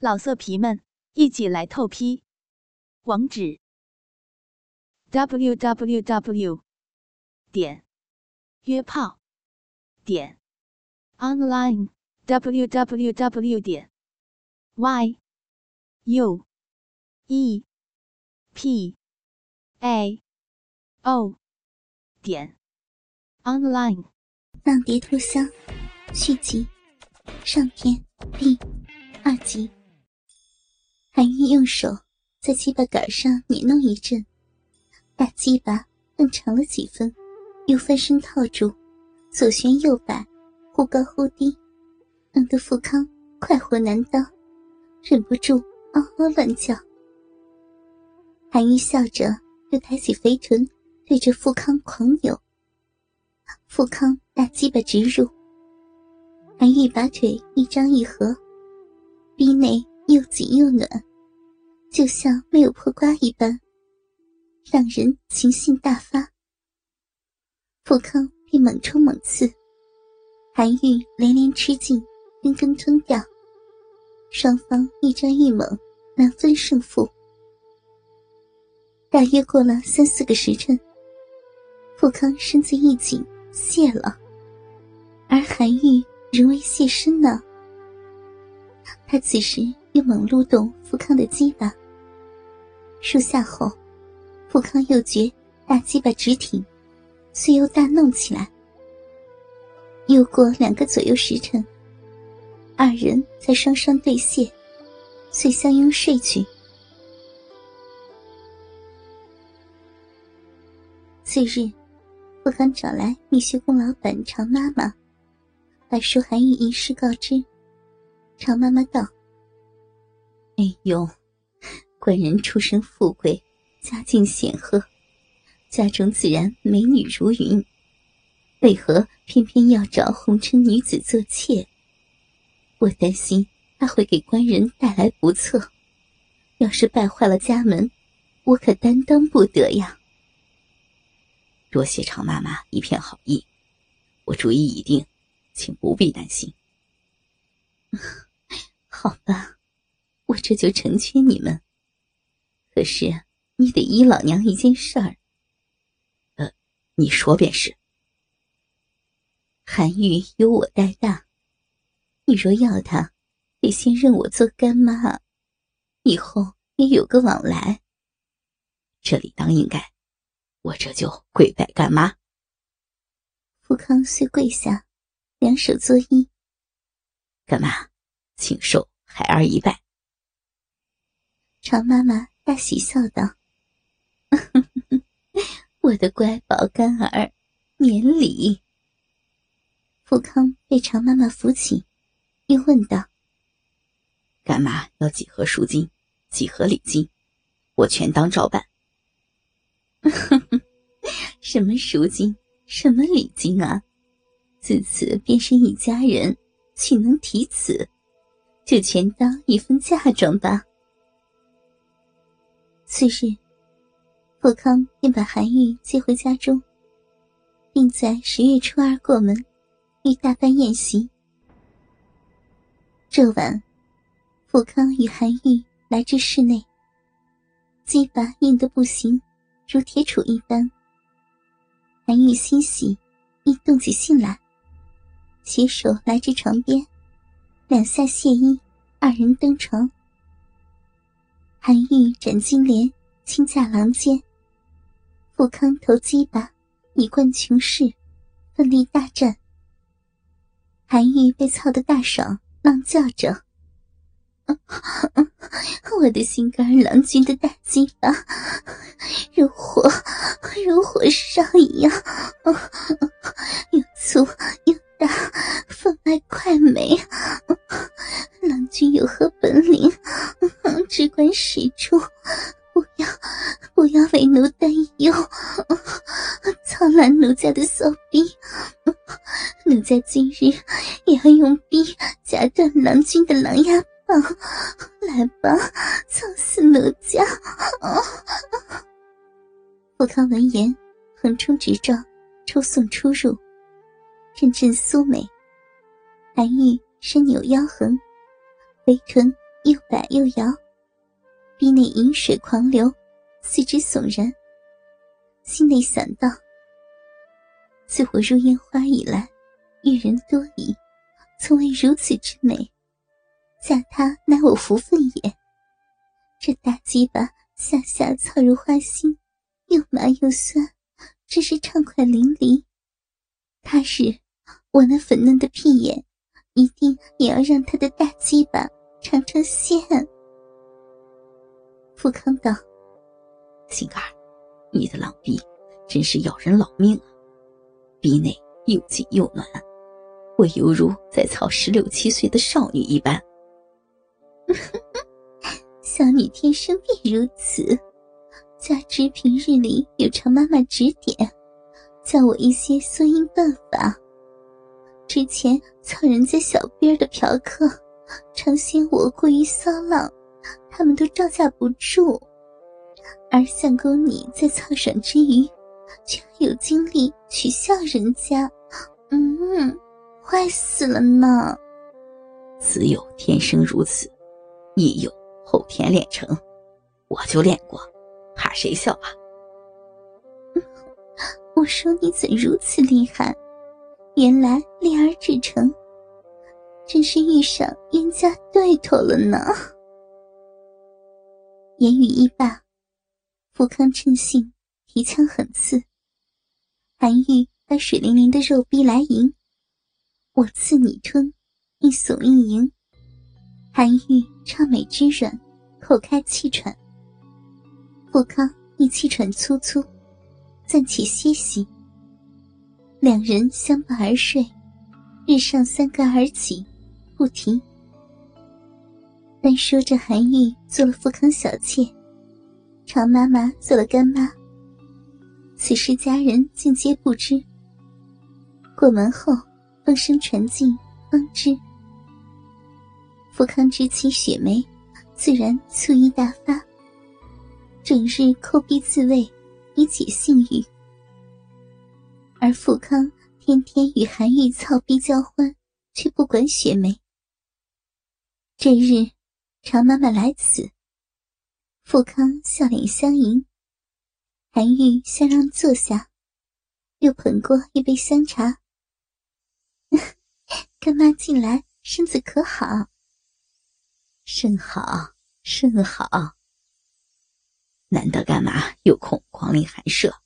老色皮们，一起来透批！网址：w w w 点约炮点 online w w w 点 y u e p a o 点 online。浪蝶脱香续集上篇第二集。韩愈用手在鸡巴杆上捻弄一阵，大鸡巴更长了几分，又翻身套住，左旋右摆，忽高忽低，弄得富康快活难当，忍不住嗷嗷乱叫。韩愈笑着，又抬起肥臀对着富康狂扭。富康大鸡巴直入，韩愈把腿一张一合，逼内又紧又暖。就像没有破瓜一般，让人情性大发。富康便猛冲猛刺，韩愈连连吃尽，根根吞掉。双方一战一猛，难分胜负。大约过了三四个时辰，富康身子一紧，泄了，而韩愈仍未泄身呢。他此时又猛撸动富康的鸡巴。树下后，富康又觉大鸡巴直挺，遂又大弄起来。又过两个左右时辰，二人才双双对谢，遂相拥睡去。次日，富康找来蜜雪宫老板常妈妈，把舒寒玉一事告知。常妈妈道：“哎呦。”官人出身富贵，家境显赫，家中自然美女如云，为何偏偏要找红尘女子做妾？我担心他会给官人带来不测，要是败坏了家门，我可担当不得呀。多谢常妈妈一片好意，我主意已定，请不必担心。好吧，这就成全你们。可是，你得依老娘一件事儿。呃，你说便是。韩愈由我带大，你若要他，得先认我做干妈，以后也有个往来。这理当应该，我这就跪拜干妈。富康遂跪下，两手作揖。干妈，请受孩儿一拜。常妈妈。大喜笑道：“我的乖宝干儿，免礼。”富康被常妈妈扶起，又问道：“干妈要几盒赎金，几盒礼金？我全当照办。”“什么赎金，什么礼金啊？自此便是一家人，岂能提此？就全当一份嫁妆吧。”次日，富康便把韩愈接回家中，并在十月初二过门，欲大办宴席。这晚，富康与韩愈来至室内，鸡巴硬得不行，如铁杵一般。韩愈欣喜，亦动起兴来，携手来至床边，两下卸衣，二人登床。韩愈斩金莲，轻驾狼间。富康投鸡巴，以冠穷士，奋力大战。韩愈被操得大爽，浪叫着：“我的心肝郎君的大鸡巴，如火如火烧一样，又粗又大，分外快美。郎君有何本领？”只管使出，不要不要为奴担忧，操烂奴家的骚逼，奴家今日也要用逼夹断郎君的狼牙棒，来吧，操死奴家！富康闻言，横冲直撞，抽送出入，阵阵酥美。韩愈身扭腰横，肥臀。又摆又摇，逼内饮水狂流，四肢悚然。心内想到：自我入烟花以来，遇人多矣，从未如此之美。嫁他乃我福分也。这大鸡巴下下操如花心，又麻又酸，真是畅快淋漓。他日我那粉嫩的屁眼，一定也要让他的大鸡巴尝尝鲜。富康道：“心肝儿，你的浪逼真是要人老命啊！逼内又紧又暖，我犹如在操十六七岁的少女一般。小女天生便如此，加之平日里有常妈妈指点，教我一些缩阴办法。之前操人家小兵的嫖客，常嫌我过于骚浪，他们都招架不住。而相公你在操爽之余，却还有精力取笑人家，嗯，坏死了呢。子有天生如此，亦有后天练成。我就练过，怕谁笑啊？我说你怎如此厉害？原来练而至成，真是遇上冤家对头了呢。言语一罢，富康趁兴提枪狠刺。韩愈把水灵灵的肉逼来迎，我刺你吞，一耸一迎。韩愈超美之软，口开气喘。富康亦气喘粗粗，暂且歇息。两人相伴而睡，日上三竿而起，不停。单说着，韩愈做了富康小妾，常妈妈做了干妈。此时家人尽皆不知。过门后，风声传进，方知。富康之妻雪梅，自然醋意大发，整日抠逼自慰，以解性欲。而富康天天与韩愈操逼交欢，却不管雪梅。这日，常妈妈来此，富康笑脸相迎，韩愈相让坐下，又捧过一杯香茶。干妈进来，身子可好？甚好，甚好。难得干妈有空光临寒舍。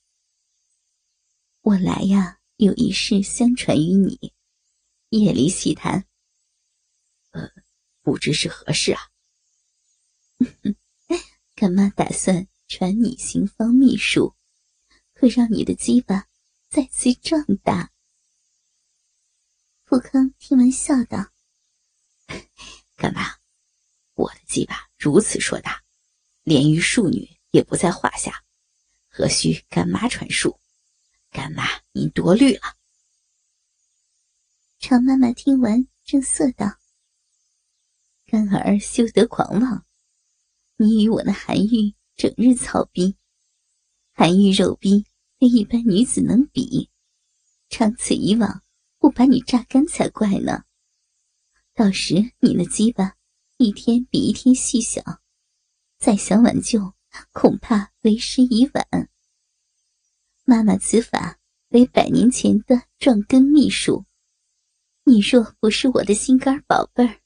我来呀，有一事相传于你，夜里细谈。呃，不知是何事啊？干妈打算传你行方秘术，会让你的鸡巴再次壮大。富康听闻笑道：“ 干妈，我的鸡巴如此硕大，连于庶女也不在话下，何须干妈传术？”干妈，您多虑了。常妈妈听完，正色道：“干儿休得狂妄。你与我那韩愈整日操逼，韩愈肉逼非一般女子能比。长此以往，不把你榨干才怪呢。到时你那鸡巴一天比一天细小，再想挽救，恐怕为时已晚。”妈妈，此法为百年前的壮根秘术，你若不是我的心肝宝贝儿，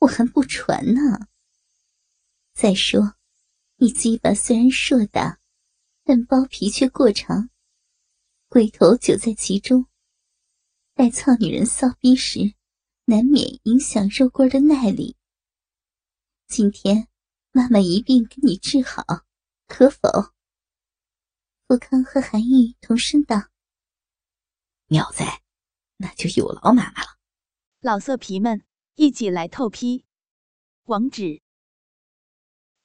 我还不传呢。再说，你鸡巴虽然硕大，但包皮却过长，龟头久在其中，待操女人骚逼时，难免影响肉棍的耐力。今天，妈妈一并给你治好，可否？富康和韩愈同声道：“妙哉，那就有劳妈妈了。”老色皮们一起来透批，网址